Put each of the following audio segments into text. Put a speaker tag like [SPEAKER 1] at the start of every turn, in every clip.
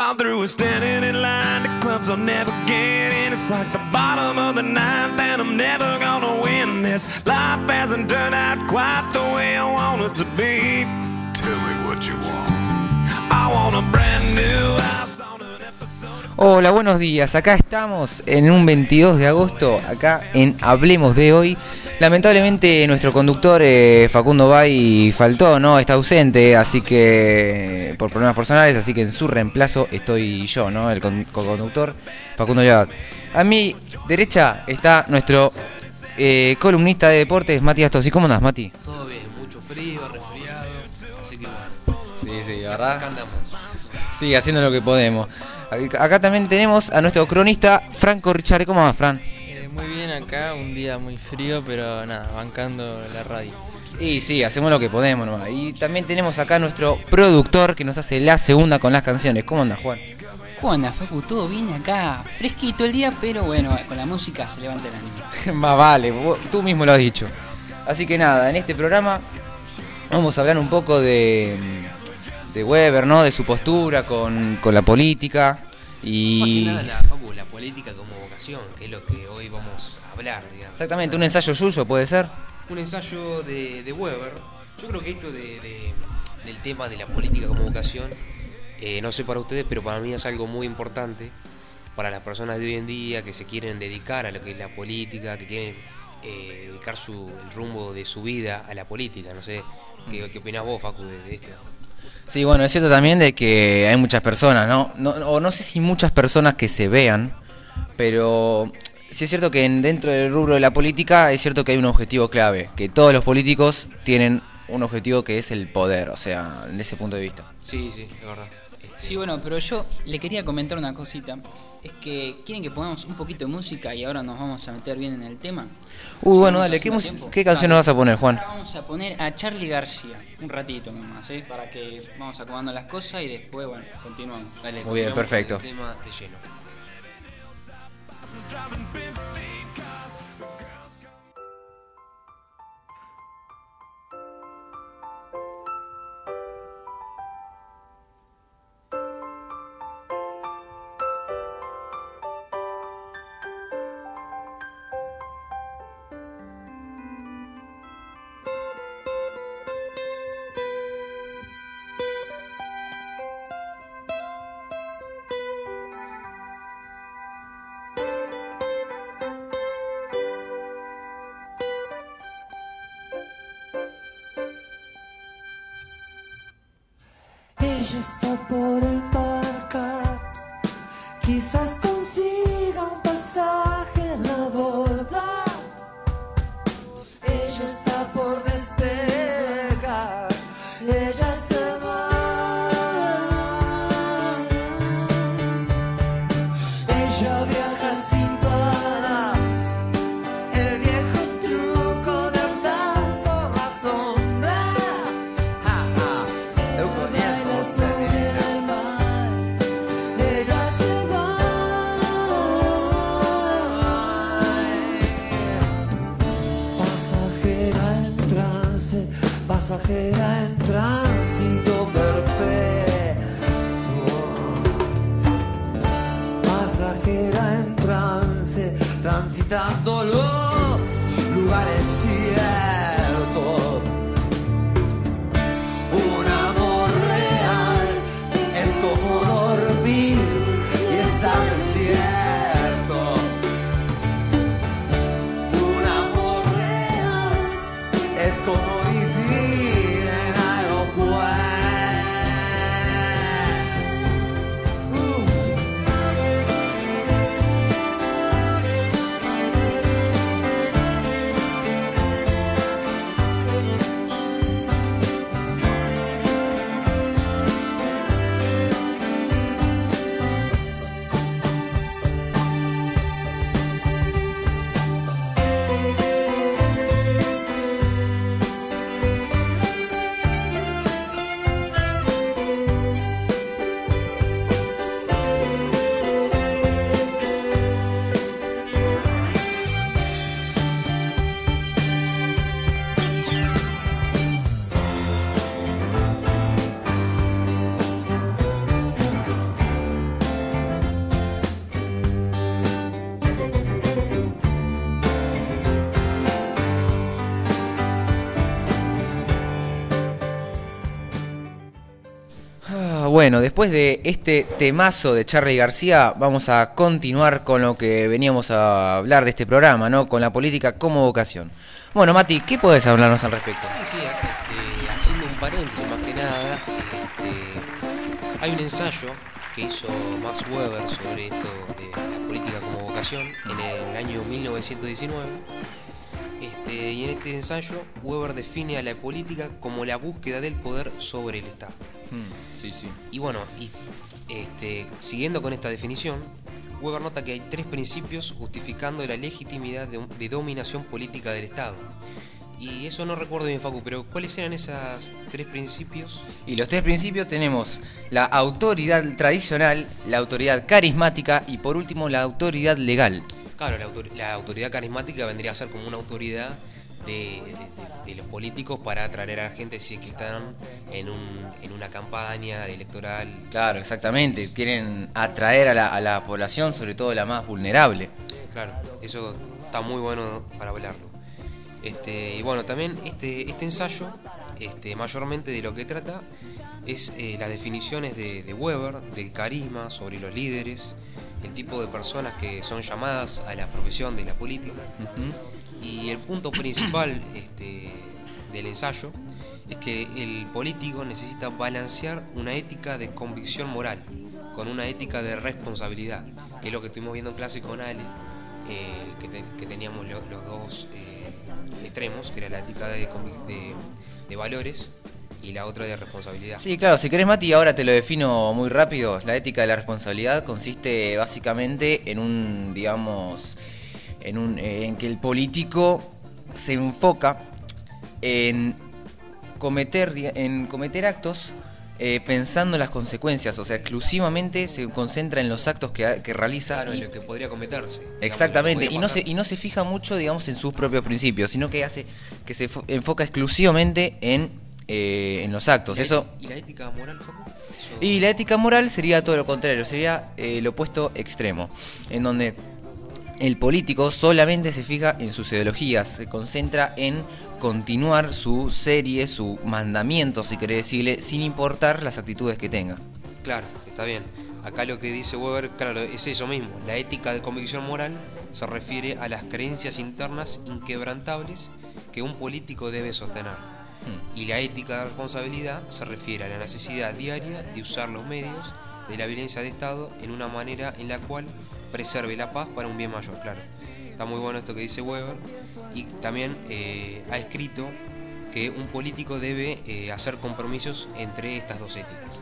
[SPEAKER 1] I'm through with standing in line. The clubs I'll never get in. It's like the bottom of the ninth, and I'm never gonna win this. Life hasn't turned out quite the way I want it to be.
[SPEAKER 2] Tell me what you want.
[SPEAKER 1] I want a brand new house.
[SPEAKER 3] Hola, buenos días. Acá estamos en un 22 de agosto, acá en Hablemos de hoy. Lamentablemente nuestro conductor eh, Facundo Bay faltó, no está ausente, así que por problemas personales, así que en su reemplazo estoy yo, ¿no? El con- co-conductor Facundo Llagat. A mi derecha está nuestro eh, columnista de deportes Matías Tosi. ¿Cómo andás, Mati?
[SPEAKER 4] Todo bien, mucho frío, resfriado, así que bueno,
[SPEAKER 3] Sí, sí,
[SPEAKER 4] acá andamos.
[SPEAKER 3] Sí, haciendo lo que podemos. Acá acá también tenemos a nuestro cronista Franco Richard. ¿Cómo va, Fran?
[SPEAKER 5] Acá, un día muy frío, pero nada, bancando la radio.
[SPEAKER 3] Y sí, hacemos lo que podemos nomás. Y también tenemos acá a nuestro productor que nos hace la segunda con las canciones. ¿Cómo anda, Juan?
[SPEAKER 6] ¿Cómo anda, Facu? ¿Todo bien acá? Fresquito el día, pero bueno, con la música se levanta el ánimo.
[SPEAKER 3] Más vale, vos- tú mismo lo has dicho. Así que nada, en este programa vamos a hablar un poco de, de Weber, ¿no? De su postura con, con la política. Y
[SPEAKER 4] Más que nada la, Facu, la política como que es lo que hoy vamos a hablar, digamos.
[SPEAKER 3] exactamente, un ensayo suyo puede ser.
[SPEAKER 4] Un ensayo de, de Weber. Yo creo que esto de, de- del tema de la política como vocación, eh, no sé para ustedes, pero para mí es algo muy importante para las personas de hoy en día que se quieren dedicar a lo que es la política, que quieren eh, dedicar su, el rumbo de su vida a la política. No sé, ¿qué, qué opinás vos, Facu, de, de esto?
[SPEAKER 3] Sí, bueno, es cierto también de que hay muchas personas, ¿no? no o no sé si muchas personas que se vean, pero sí es cierto que en- dentro del rubro de la política es cierto que hay un objetivo clave, que todos los políticos tienen un objetivo que es el poder, o sea, en ese punto de vista.
[SPEAKER 4] Sí, sí, es verdad.
[SPEAKER 6] Sí, bueno, pero yo le quería comentar una cosita. Es que quieren que pongamos un poquito de música y ahora nos vamos a meter bien en el tema.
[SPEAKER 3] Uy, bueno,
[SPEAKER 6] Seguimos
[SPEAKER 3] dale, ¿qué, qué canción nos vas a poner, Juan?
[SPEAKER 6] Ahora vamos a poner a Charlie García, un ratito nomás, ¿eh? Para que vamos acomodando las cosas y después, bueno, continuamos.
[SPEAKER 4] Dale,
[SPEAKER 3] Muy bien, perfecto.
[SPEAKER 4] el tema de lleno.
[SPEAKER 1] Driving 15
[SPEAKER 7] está por embarcar, quizás
[SPEAKER 3] Bueno, después de este temazo de Charlie García, vamos a continuar con lo que veníamos a hablar de este programa, ¿no? Con la política como vocación. Bueno, Mati, ¿qué puedes hablarnos al respecto?
[SPEAKER 4] Sí, sí, este, haciendo un paréntesis más que nada, este, hay un ensayo que hizo Max Weber sobre esto de la política como vocación en el año 1919. Este, y en este ensayo, Weber define a la política como la búsqueda del poder sobre el Estado.
[SPEAKER 3] sí, sí.
[SPEAKER 4] Y bueno, y, este, siguiendo con esta definición, Weber nota que hay tres principios justificando la legitimidad de, de dominación política del Estado. Y eso no recuerdo bien, Facu, pero ¿cuáles eran esos tres principios?
[SPEAKER 3] Y los tres principios tenemos la autoridad tradicional, la autoridad carismática y por último la autoridad legal.
[SPEAKER 4] Claro, la, autor- la autoridad carismática vendría a ser como una autoridad de, de- de- de los políticos para atraer a la gente si es que están en, un, en una campaña electoral.
[SPEAKER 3] Claro, exactamente. Quieren atraer a la, a la población, sobre todo la más vulnerable.
[SPEAKER 4] Claro, eso está muy bueno para hablarlo. Este, y bueno, también este, este ensayo, este, mayormente de lo que trata, es eh, las definiciones de, de Weber, del carisma, sobre los líderes, el tipo de personas que son llamadas a la profesión de la política. Y el punto principal este, del ensayo es que el político necesita balancear una ética de convicción moral con una ética de responsabilidad, que es lo que estuvimos viendo en clase con Ale, eh, que, te- que teníamos lo- los dos eh, extremos, que era la ética de, de- de valores y la otra de responsabilidad.
[SPEAKER 3] Sí, claro, si querés Mati, ahora te lo defino muy rápido. La ética de la responsabilidad consiste básicamente en un, digamos, en un eh, en que el político se enfoca en cometer en cometer actos eh, pensando en las consecuencias, o sea, exclusivamente se concentra en los actos que, que realiza
[SPEAKER 4] Claro,
[SPEAKER 3] y-
[SPEAKER 4] en lo que podría cometerse.
[SPEAKER 3] Exactamente, y no, se, y no se fija mucho, digamos, en sus propios principios, sino que hace que se fo- enfoca exclusivamente en, eh, en los actos.
[SPEAKER 4] ¿Y la-
[SPEAKER 3] Eso
[SPEAKER 4] ¿Y la ética moral, Facu? Eso-
[SPEAKER 3] y la ética moral sería todo lo contrario, sería eh, el opuesto extremo, en donde el político solamente se fija en sus ideologías, se concentra en continuar su serie, su mandamiento, si querés decirle, sin importar las actitudes que tenga.
[SPEAKER 4] Claro, está bien. Acá lo que dice Weber, claro, es eso mismo. La ética de convicción moral se refiere a las creencias internas inquebrantables que un político debe sostener. Y la ética de responsabilidad se refiere a la necesidad diaria de usar los medios de la violencia de Estado en una manera en la cual preserve la paz para un bien mayor, claro. Está muy bueno esto que dice Weber. Y también eh, ha escrito que un político debe eh, hacer compromisos entre estas dos éticas.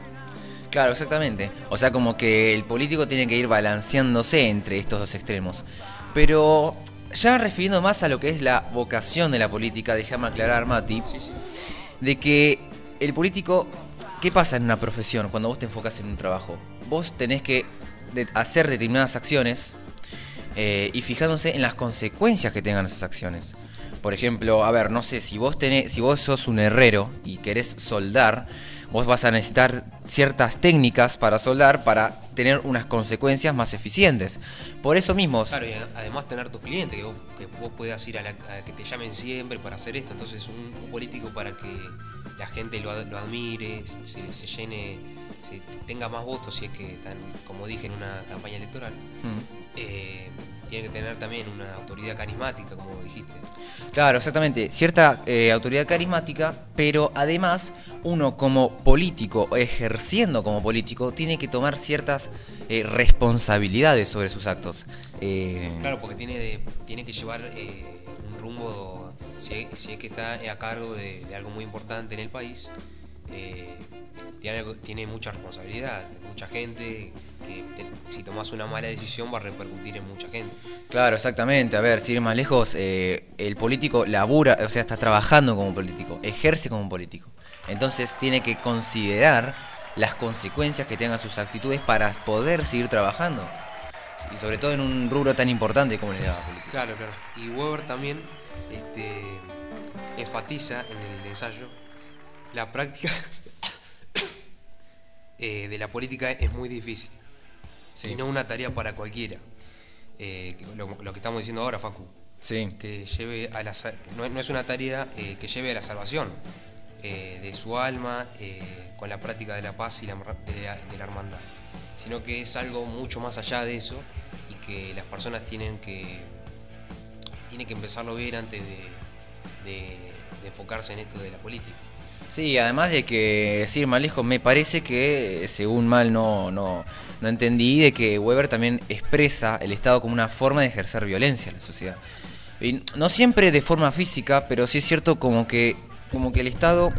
[SPEAKER 3] Claro, exactamente. O sea, como que el político tiene que ir balanceándose entre estos dos extremos. Pero ya refiriendo más a lo que es la vocación de la política, déjame aclarar, Mati, de que el político, ¿qué pasa en una profesión cuando vos te enfocas en un trabajo? Vos tenés que hacer determinadas acciones eh, y fijándose en las consecuencias que tengan esas acciones. Por ejemplo, a ver, no sé, si vos tenés, si vos sos un herrero y querés soldar, vos vas a necesitar ciertas técnicas para soldar para tener unas consecuencias más eficientes. Por eso mismo,
[SPEAKER 4] Claro, y además tener tus clientes, que vos, que vos puedas ir a, la, a que te llamen siempre para hacer esto. Entonces, un, un político para que la gente lo, lo admire, se, se llene, se tenga más votos, si es que están, como dije, en una campaña electoral,
[SPEAKER 3] Mm.
[SPEAKER 4] Eh, tiene que tener también una autoridad carismática, como dijiste.
[SPEAKER 3] Claro, exactamente. Cierta eh, autoridad carismática, pero además uno como político, ejerciendo como político, tiene que tomar ciertas eh, responsabilidades sobre sus actos.
[SPEAKER 4] Claro, porque tiene, de- tiene que llevar un rumbo, si, si es que está a cargo de, de algo muy importante en el país, eh, tiene, algo- tiene mucha responsabilidad, mucha gente, que te- si tomas una mala decisión va a repercutir en mucha gente.
[SPEAKER 3] Claro, exactamente. A ver, si ir más lejos, eh, el político labura, o sea, está trabajando como político, ejerce como político. Entonces tiene que considerar las consecuencias que tengan sus actitudes para poder seguir trabajando. Y sobre todo en un rubro tan importante como el de la política.
[SPEAKER 4] Claro, claro. Y Weber también este, enfatiza en el ensayo la práctica eh, de la política es muy difícil
[SPEAKER 3] Sí.
[SPEAKER 4] y no una tarea para cualquiera. Eh, lo, lo que estamos diciendo ahora, Facu,
[SPEAKER 3] Sí.
[SPEAKER 4] que lleve a la no, no es una tarea eh, que lleve a la salvación, de su alma con la práctica de la paz y la, de, la, de la hermandad, sino que es algo mucho más allá de eso y que las personas tienen que, tienen que empezarlo a ver antes de, de- de enfocarse en esto de la política.
[SPEAKER 3] Sí, además de que, decir más lejos, me parece que, según mal no, no, no entendí, de que Weber también expresa el Estado como una forma de ejercer violencia en la sociedad. Y no siempre de forma física, pero sí es cierto como que, como que el Estado,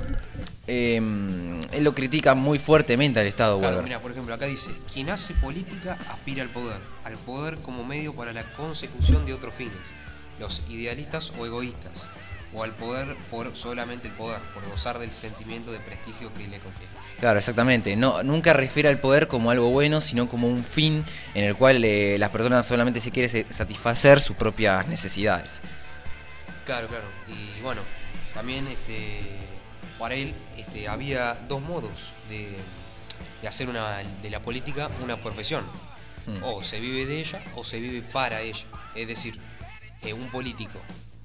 [SPEAKER 3] eh, él lo critica muy fuertemente al Estado
[SPEAKER 4] Claro,
[SPEAKER 3] Weber.
[SPEAKER 4] mira, por ejemplo, acá dice, quien hace política aspira al poder, al poder como medio para la consecución de otros fines, los idealistas o egoístas, o al poder por solamente el poder, por gozar del sentimiento de prestigio que le confiere.
[SPEAKER 3] Claro, exactamente. No, nunca refiere al poder como algo bueno, sino como un fin en el cual eh, las personas solamente se quieren satisfacer sus propias necesidades.
[SPEAKER 4] Claro, claro. Y bueno, también este, para él este, había dos modos de, de hacer una, de la política una profesión.
[SPEAKER 3] Hmm.
[SPEAKER 4] O se vive de ella o se vive para ella. Es decir, eh, un político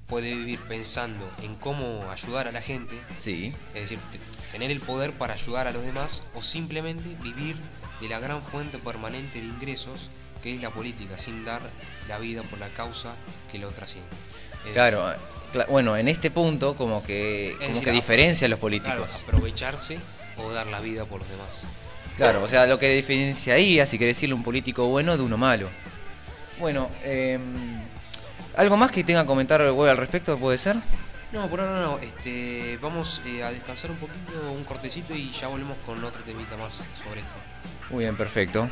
[SPEAKER 4] puede vivir pensando en cómo ayudar a la gente,
[SPEAKER 3] Sí.
[SPEAKER 4] es decir, te- tener el poder para ayudar a los demás, o simplemente vivir de la gran fuente permanente de ingresos que es la política, sin dar la vida por la causa que lo trasciende. Es
[SPEAKER 3] Claro, cla- bueno, en este punto como que, como
[SPEAKER 4] decir,
[SPEAKER 3] que diferencia a los
[SPEAKER 4] Claro,
[SPEAKER 3] políticos.
[SPEAKER 4] aprovecharse o dar la vida por los demás.
[SPEAKER 3] Claro, o sea, lo que diferenciaría, si querés decirle, un político bueno de uno malo. Bueno, eh, ¿algo más que tenga que comentar el web al respecto, puede ser?
[SPEAKER 4] No, por ahora no, este, vamos eh, a descansar un poquito, un cortecito y ya volvemos con otro temita más sobre esto.
[SPEAKER 3] Muy bien, perfecto.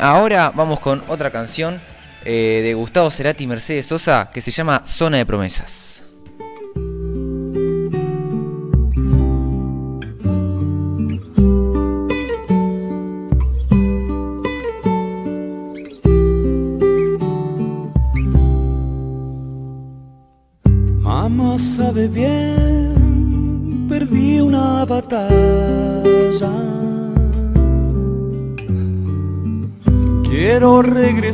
[SPEAKER 3] Ahora vamos con otra canción eh, de Gustavo Cerati y Mercedes Sosa que se llama Zona de Promesas.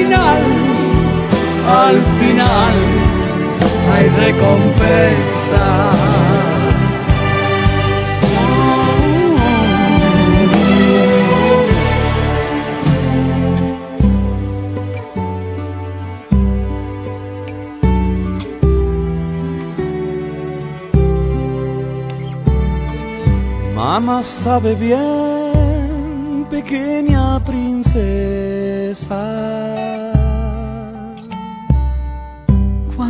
[SPEAKER 8] final, al final hay recompensa.
[SPEAKER 7] Mamá sabe bien, pequeña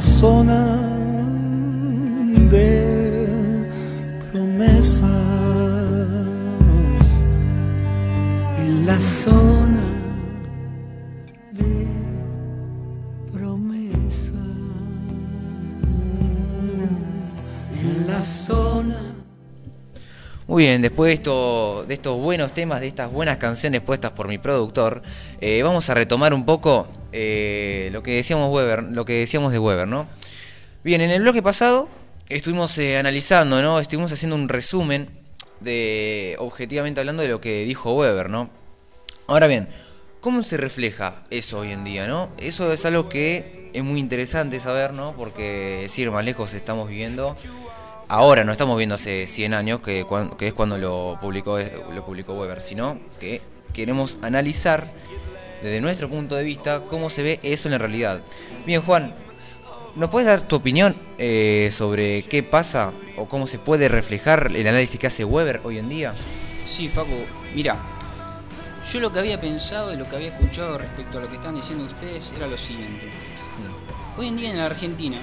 [SPEAKER 8] zona de
[SPEAKER 7] promesas.
[SPEAKER 8] En la zona de promesa. En la zona.
[SPEAKER 3] Muy bien, después de, esto, de estos buenos temas, de estas buenas canciones puestas por mi productor, eh, vamos a retomar un poco eh, lo que decíamos Weber, lo que decíamos de Weber, ¿no? Bien, en el bloque pasado estuvimos eh, analizando, ¿no? Estuvimos haciendo un resumen de, objetivamente hablando, de lo que dijo Weber, ¿no? Ahora bien, ¿cómo se refleja eso hoy en día, no? Eso es algo que es muy interesante saber, ¿no? Porque, decir más lejos estamos viviendo ahora no estamos viendo hace 100 años, que, es cuando lo publicó Weber, sino que queremos analizar desde nuestro punto de vista cómo se ve eso en la realidad. Bien, Juan, ¿nos puedes dar tu opinión eh, sobre qué pasa o cómo se puede reflejar el análisis que hace Weber hoy en día?
[SPEAKER 6] Sí, Facu, mira, yo lo que había pensado y lo que había escuchado respecto a lo que están diciendo ustedes era lo siguiente. Hoy en día en la Argentina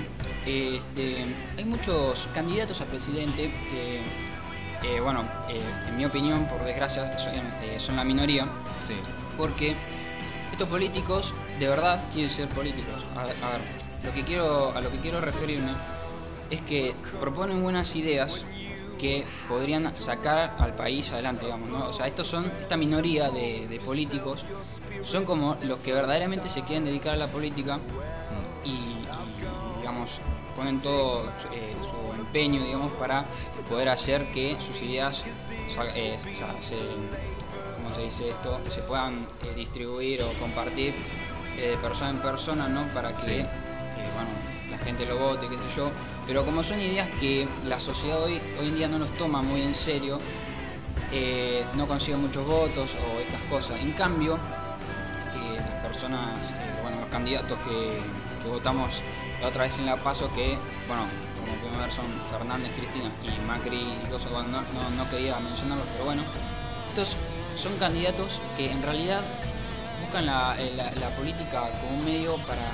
[SPEAKER 6] este, hay muchos candidatos a presidente que, eh, bueno, eh, en mi opinión, por desgracia, son, eh, son la minoría,
[SPEAKER 3] Sí.
[SPEAKER 6] porque estos políticos de verdad quieren ser políticos. A, ver, a ver, lo que quiero, a lo que quiero referirme es que proponen buenas ideas que podrían sacar al país adelante, digamos, ¿no? O sea, estos son, esta minoría de, de políticos son como los que verdaderamente se quieren dedicar a la política y, digamos, ponen todo eh, su empeño, digamos, para poder hacer que sus ideas, eh, se, ¿cómo se dice esto? Se puedan eh, distribuir o compartir eh, de persona en persona, ¿no? Para que,
[SPEAKER 3] Sí.
[SPEAKER 6] eh, bueno, la gente lo vote, qué sé yo. Pero como son ideas que la sociedad hoy, hoy en día no los toma muy en serio, no consigue muchos votos o estas cosas. En cambio, las personas, bueno, los candidatos que, que votamos la otra vez en La Paso, que, bueno, como primer son Fernández, Cristina y Macri y cosas, bueno, no, no, no quería mencionarlos, pero bueno, estos son candidatos que en realidad buscan la, eh, la- la política como un medio para,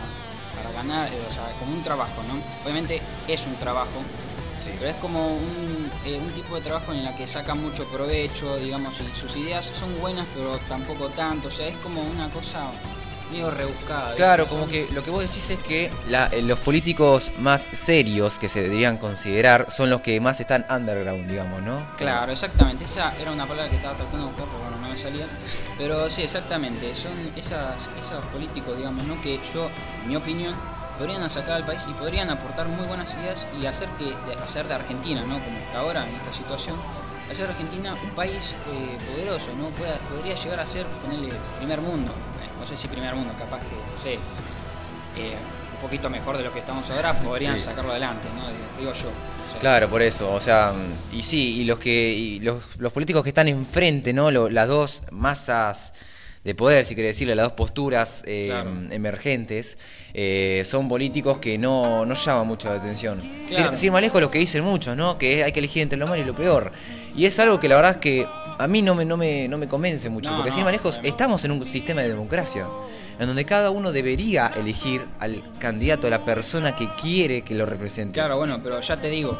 [SPEAKER 6] para ganar, eh, o sea, como un trabajo, ¿no? Obviamente es un trabajo, pero es como un, eh, un tipo de trabajo en la que sacan mucho provecho, digamos, y sus ideas son buenas, pero tampoco tanto, o sea, es como una cosa medio rebuscada. ¿viste?
[SPEAKER 3] Claro,
[SPEAKER 6] Son-
[SPEAKER 3] como que lo que vos decís es que la- eh, los políticos más serios que se deberían considerar son los que más están underground, digamos, ¿no?
[SPEAKER 6] Claro, exactamente. Esa era una palabra que estaba tratando de buscar, pero bueno, no me salía. Pero sí, exactamente. Son esas, esos políticos, digamos, ¿no? Que yo, en mi opinión, podrían sacar al país y podrían aportar muy buenas ideas y hacer que de, hacer de Argentina, ¿no? Como está ahora en esta situación, hacer de Argentina un país eh, poderoso, ¿no? Pueda- podría llegar a ser, ponerle primer mundo. No sé si primer mundo, capaz que, no sé, eh, un poquito mejor de lo que estamos ahora, podrían
[SPEAKER 3] Sí.
[SPEAKER 6] sacarlo adelante, ¿no? Digo yo. O sea,
[SPEAKER 3] Claro, por eso, o sea, y sí, y los que y los, los políticos que están enfrente, ¿no? Lo- las dos masas de poder, si quiere decirle, las dos posturas eh,
[SPEAKER 6] Claro.
[SPEAKER 3] emergentes, eh, son políticos que no, no llaman mucho la atención.
[SPEAKER 6] Claro.
[SPEAKER 3] Sin, sin más lejos lo que dicen muchos, ¿no? Que hay que elegir entre lo malo y lo peor. Y es algo que la verdad es que a mí no me, no me, no me convence mucho,
[SPEAKER 6] No,
[SPEAKER 3] porque sin más lejos estamos en un sistema de democracia, en donde cada uno debería elegir al candidato, a la persona que quiere que lo represente.
[SPEAKER 6] Claro, bueno, pero ya te digo,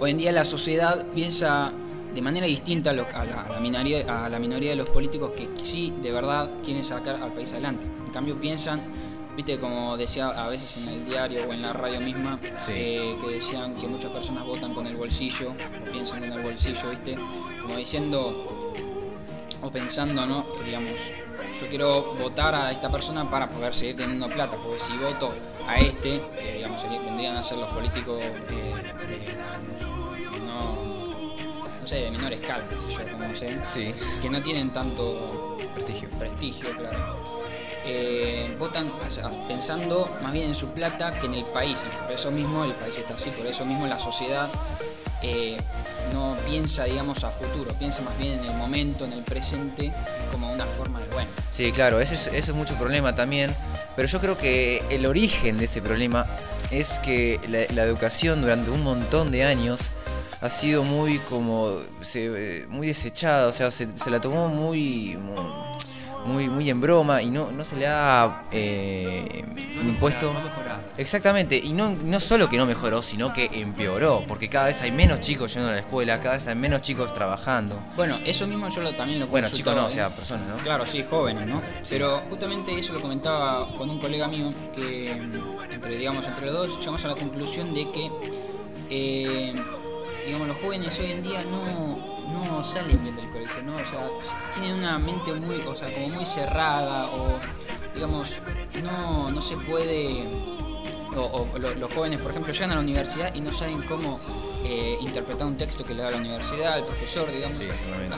[SPEAKER 6] hoy en día la sociedad piensa de manera distinta a, lo- a la, a la minoría, a la minoría de los políticos que sí, de verdad, quieren sacar al país adelante. En cambio piensan, viste, como decía a veces en el diario o en la radio misma,
[SPEAKER 3] Sí.
[SPEAKER 6] eh, que decían que muchas personas votan con el bolsillo, o piensan con el bolsillo, viste, como diciendo, o pensando, ¿no? Eh, Digamos, yo quiero votar a esta persona para poder seguir teniendo plata, porque si voto a este, que digamos, vendrían a ser los políticos eh, de, no, no sé, de menor escala, qué sé yo, como sé,
[SPEAKER 3] Sí.
[SPEAKER 6] que no tienen tanto
[SPEAKER 3] Prestigio.
[SPEAKER 6] prestigio, claro. Eh, votan pensando más bien en su plata que en el país, por eso mismo el país está así, por eso mismo la sociedad eh, no piensa, digamos, a futuro, piensa más bien en el momento, en el presente, como una forma de, bueno,
[SPEAKER 3] Sí, claro, ese es, ese es mucho problema también, pero yo creo que el origen de ese problema es que la, educación durante un montón de años ha sido muy como se, eh, muy desechada, o sea, se, la tomó muy muy en broma y no, no se le ha eh, impuesto exactamente y no, no solo que no mejoró sino que empeoró porque cada vez hay menos chicos yendo a la escuela cada vez hay menos chicos trabajando
[SPEAKER 6] Bueno, eso mismo yo lo, también lo
[SPEAKER 3] bueno chicos no o sea
[SPEAKER 6] ¿eh?
[SPEAKER 3] personas no
[SPEAKER 6] Claro, sí, jóvenes, ¿no? Pero justamente eso lo comentaba con un colega mío que mm, entre digamos entre los dos llegamos a la conclusión de que eh, digamos los jóvenes hoy en día no no salen bien del colegio, ¿no? O sea, tienen una mente muy, o sea, como muy cerrada o digamos no no se puede o, o lo- los jóvenes, por ejemplo, llegan a la universidad y no saben cómo eh, interpretar un texto que le da la universidad, el profesor, digamos.
[SPEAKER 3] Sí,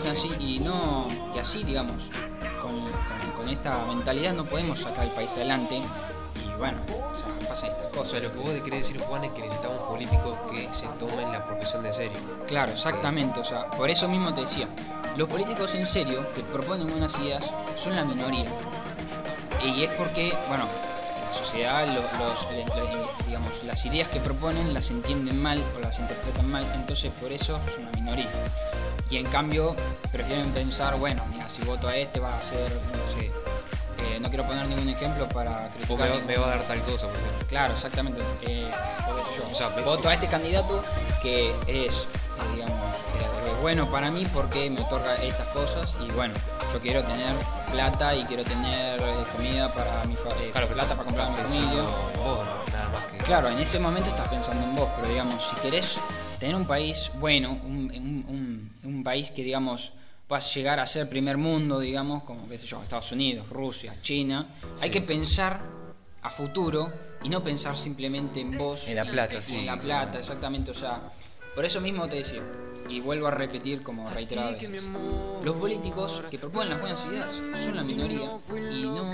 [SPEAKER 6] así y no y así, digamos, con, con- con esta mentalidad no podemos sacar el país adelante. Bueno, o sea, pasan estas
[SPEAKER 4] O
[SPEAKER 6] cosas.
[SPEAKER 4] sea, lo que vos querés decir, Juan, es que necesitamos políticos que se tomen la profesión de serio.
[SPEAKER 6] Claro, exactamente. O sea, por eso mismo te decía, los políticos en serio que proponen buenas ideas son la minoría. Y es porque, bueno, la sociedad, lo- los, digamos, las ideas que proponen las entienden mal o las interpretan mal, entonces por eso son la minoría. Y en cambio prefieren pensar, bueno, mira, si voto a este va a ser, no sé, eh, no quiero poner ningún ejemplo para criticar.
[SPEAKER 4] me,
[SPEAKER 6] ningún-
[SPEAKER 4] me va a dar tal cosa, por ejemplo.
[SPEAKER 6] Claro, exactamente. Eh, yo qué sé yo,
[SPEAKER 4] O sea, me-
[SPEAKER 6] voto a este candidato que es, eh, digamos, bueno para mí porque me otorga estas cosas y bueno, yo quiero tener plata y quiero tener comida para mi fa- eh,
[SPEAKER 4] Claro,
[SPEAKER 6] plata para comprar a mi familia.
[SPEAKER 4] en vos, ¿no? nada más que.
[SPEAKER 6] Claro, en ese momento estás pensando en vos, pero digamos, si querés tener un país bueno, un, un- un- un país que digamos va a llegar a ser primer mundo, digamos, como qué sé yo, Estados Unidos, Rusia, China, hay que pensar a futuro y no pensar simplemente en vos,
[SPEAKER 3] En la plata,
[SPEAKER 6] y
[SPEAKER 3] sí,
[SPEAKER 6] en la plata, exactamente, o sea, Por eso mismo te decía, y vuelvo a repetir como reiterada vez, los políticos que proponen las buenas ideas son la minoría y no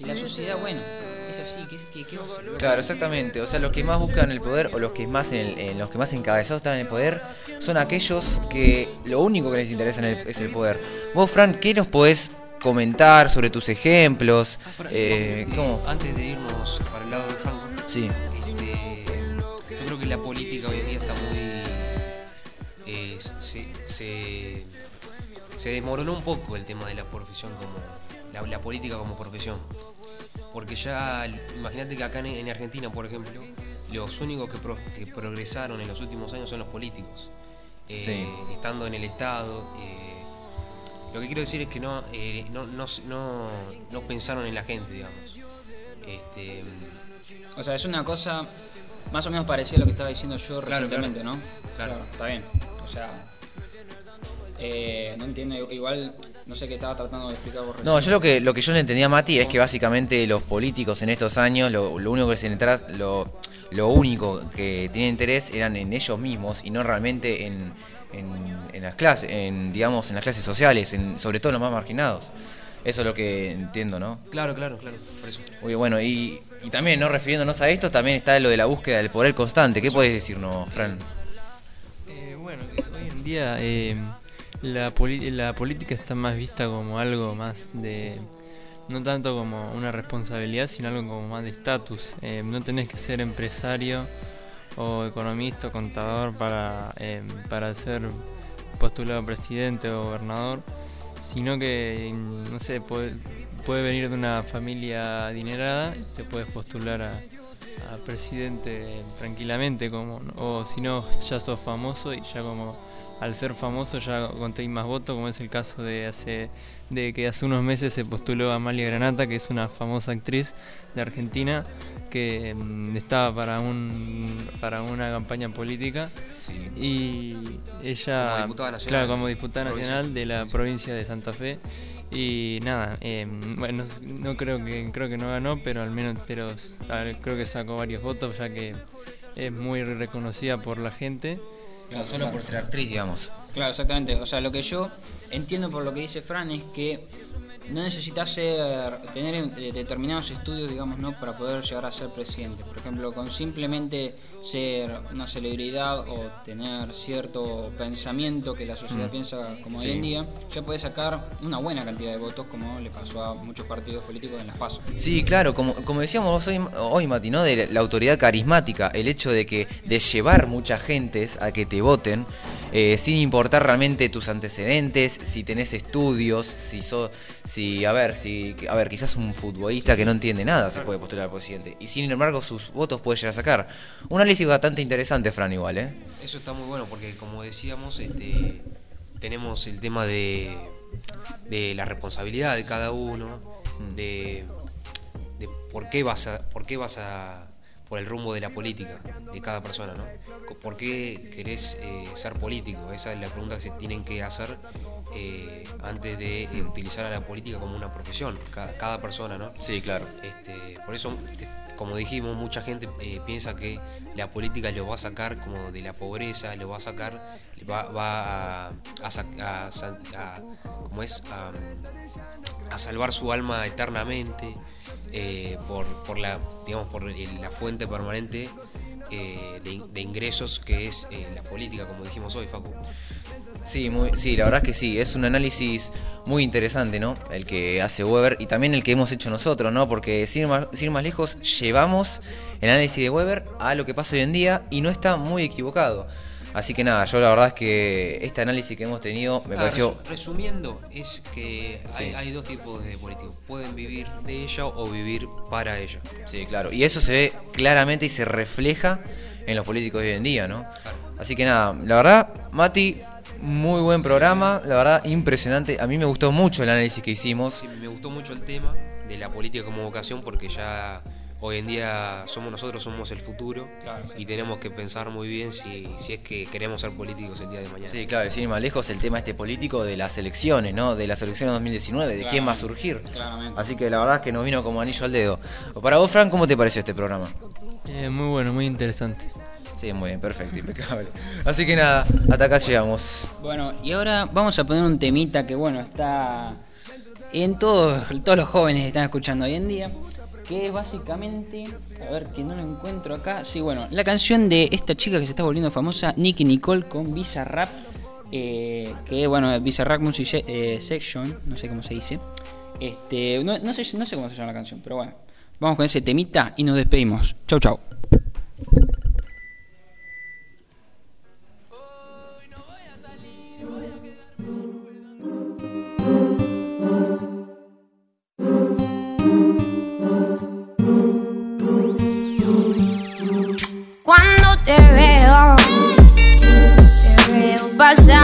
[SPEAKER 6] y la sociedad, bueno, es así, ¿qué, qué, qué va a hacer?
[SPEAKER 3] Claro, exactamente. O sea, los que más buscan el poder o los que más en el- en los que más encabezados están en el poder son aquellos que lo único que les interesa en el- es el poder. Vos, Fran, ¿qué nos podés comentar sobre tus ejemplos? Eh, ¿cómo?
[SPEAKER 4] Antes de irnos para el lado de Franco,
[SPEAKER 3] Sí.
[SPEAKER 4] Se, se, desmoronó un poco el tema de la profesión como. La, la política como profesión. Porque ya, imagínate que acá en, en Argentina, por ejemplo, los únicos que, pro- que progresaron en los últimos años son los políticos. Eh,
[SPEAKER 3] Sí.
[SPEAKER 4] Estando en el Estado. eh, lo que quiero decir es que no, eh, no, no, no, no pensaron en la gente, digamos. Este,
[SPEAKER 6] O sea, es una cosa más o menos parecida a lo que estaba diciendo yo
[SPEAKER 4] Claro,
[SPEAKER 6] recientemente,
[SPEAKER 4] claro.
[SPEAKER 6] ¿no?
[SPEAKER 4] Claro.
[SPEAKER 6] está bien. O sea, eh, no entiendo, igual no sé qué estaba tratando de explicar vos
[SPEAKER 3] No, yo lo que lo que yo le entendía a Mati es que básicamente los políticos en estos años lo, lo único que se detrás, lo, lo único que tienen interés eran en ellos mismos y no realmente en, en, en las clases, en digamos en las clases sociales, en, sobre todo los más marginados. Eso es lo que entiendo, ¿no?
[SPEAKER 4] Claro, claro, claro, por eso.
[SPEAKER 3] Muy bueno, y, y también, ¿no? Refiriéndonos a esto, también está lo de la búsqueda del poder constante. ¿Qué puedes decirnos, Fran?
[SPEAKER 5] Eh, bueno, hoy en día eh, la, la política está más vista como algo más de... No tanto como una responsabilidad, sino algo como más de estatus. Eh, no tenés que ser empresario o economista o contador para, eh, para ser postulado presidente o gobernador, sino que, no sé, puede, puede venir de una familia adinerada te puedes postular a, a presidente tranquilamente como o si no ya sos famoso y ya como al ser famoso ya contéis más votos como es el caso de hace de que hace unos meses se postuló Amalia Granata que es una famosa actriz de Argentina que mm, estaba para un para una campaña política
[SPEAKER 3] Sí.
[SPEAKER 5] y ella
[SPEAKER 4] Como diputada nacional.
[SPEAKER 5] claro como diputada nacional de la
[SPEAKER 4] Provincia.
[SPEAKER 5] de Santa Fe y nada eh, bueno no creo que creo que no ganó pero al menos pero a creo que sacó varios votos ya que es muy reconocida por la gente
[SPEAKER 3] Claro, solo por ser actriz, digamos.
[SPEAKER 6] Claro, exactamente. O sea, lo que yo entiendo por lo que dice Fran es que no necesitas ser, tener eh, determinados estudios, digamos, ¿no? para poder llegar a ser presidente. Por ejemplo, con simplemente ser una celebridad o tener cierto pensamiento que la sociedad
[SPEAKER 3] Mm.
[SPEAKER 6] piensa como
[SPEAKER 3] Sí.
[SPEAKER 6] hoy en día, ya puedes sacar una buena cantidad de votos, como le pasó a muchos partidos políticos en las PASO.
[SPEAKER 3] Sí, claro, como, como decíamos vos hoy, hoy, Mati, ¿no? De la autoridad carismática, el hecho de que de llevar muchas gentes a que te voten, eh, sin importar realmente tus antecedentes, si tenés estudios, si sos, si, a ver, si, a ver, quizás un futbolista que no entiende nada se puede postular al presidente, y sin embargo sus votos puede llegar a sacar. Un análisis bastante interesante, Fran, igual, ¿eh?
[SPEAKER 4] Eso está muy bueno porque como decíamos, este tenemos el tema de, de la responsabilidad de cada uno,
[SPEAKER 3] Mm.
[SPEAKER 4] de, de por qué vas a, por qué vas a por el rumbo de la política de cada persona, ¿no? ¿Por qué querés eh, ser político? Esa es la pregunta que se tienen que hacer eh, antes de eh, utilizar a la política como una profesión, cada, cada persona, ¿no?
[SPEAKER 3] Sí, claro.
[SPEAKER 4] Este, por eso, te- como dijimos, mucha gente eh, piensa que la política lo va a sacar como de la pobreza, lo va a sacar, va, va a, a, a a- ¿cómo es? A, a salvar su alma eternamente eh, por, por la, digamos, por la fuente permanente eh, de, de ingresos que es eh, la política, como dijimos hoy, Facu.
[SPEAKER 3] Sí, muy, sí, la verdad es que sí, es un análisis muy interesante, ¿no? El que hace Weber y también el que hemos hecho nosotros, ¿no? Porque sin más, sin ir más lejos, llevamos el análisis de Weber a lo que pasa hoy en día y no está muy equivocado. Así que nada, yo la verdad es que este análisis que hemos tenido me
[SPEAKER 4] Ah,
[SPEAKER 3] pareció...
[SPEAKER 4] resu- resumiendo, es que
[SPEAKER 3] Sí.
[SPEAKER 4] hay, hay dos tipos de políticos. Pueden vivir de ella o vivir para ella.
[SPEAKER 3] Sí, claro. Y eso se ve claramente y se refleja en los políticos de hoy en día, ¿no?
[SPEAKER 4] Claro.
[SPEAKER 3] Así que nada, la verdad, Mati, muy buen programa, la verdad, impresionante. A mí me gustó mucho el análisis que hicimos.
[SPEAKER 4] Sí, me gustó mucho el tema de la política como vocación porque ya hoy en día somos nosotros, somos el futuro
[SPEAKER 6] claro,
[SPEAKER 4] y tenemos que pensar muy bien si, si, es que queremos ser políticos el día de mañana.
[SPEAKER 3] Sí, claro, sin ir más lejos el tema este político de las elecciones, ¿no? De las elecciones 2019, de quién va a surgir.
[SPEAKER 6] Claramente.
[SPEAKER 3] Así que la verdad es que nos vino como anillo al dedo. Para vos, Fran, ¿cómo te pareció este programa?
[SPEAKER 5] Eh, muy bueno, muy interesante.
[SPEAKER 3] Sí, muy bien, perfecto, impecable. Así que nada, hasta acá llegamos.
[SPEAKER 6] Bueno, y ahora vamos a poner un temita que, bueno, está en todos, todos los jóvenes que están escuchando hoy en día que es básicamente, a ver que no lo encuentro acá, sí, bueno, la canción de esta chica que se está volviendo famosa, Nicky Nicole con Visa Rap, eh, que bueno, Visa Rap Music eh, Section, no sé cómo se dice, este, no, no, sé, no sé cómo se llama la canción, pero bueno, vamos con ese temita y nos despedimos, chau chau.
[SPEAKER 9] pasa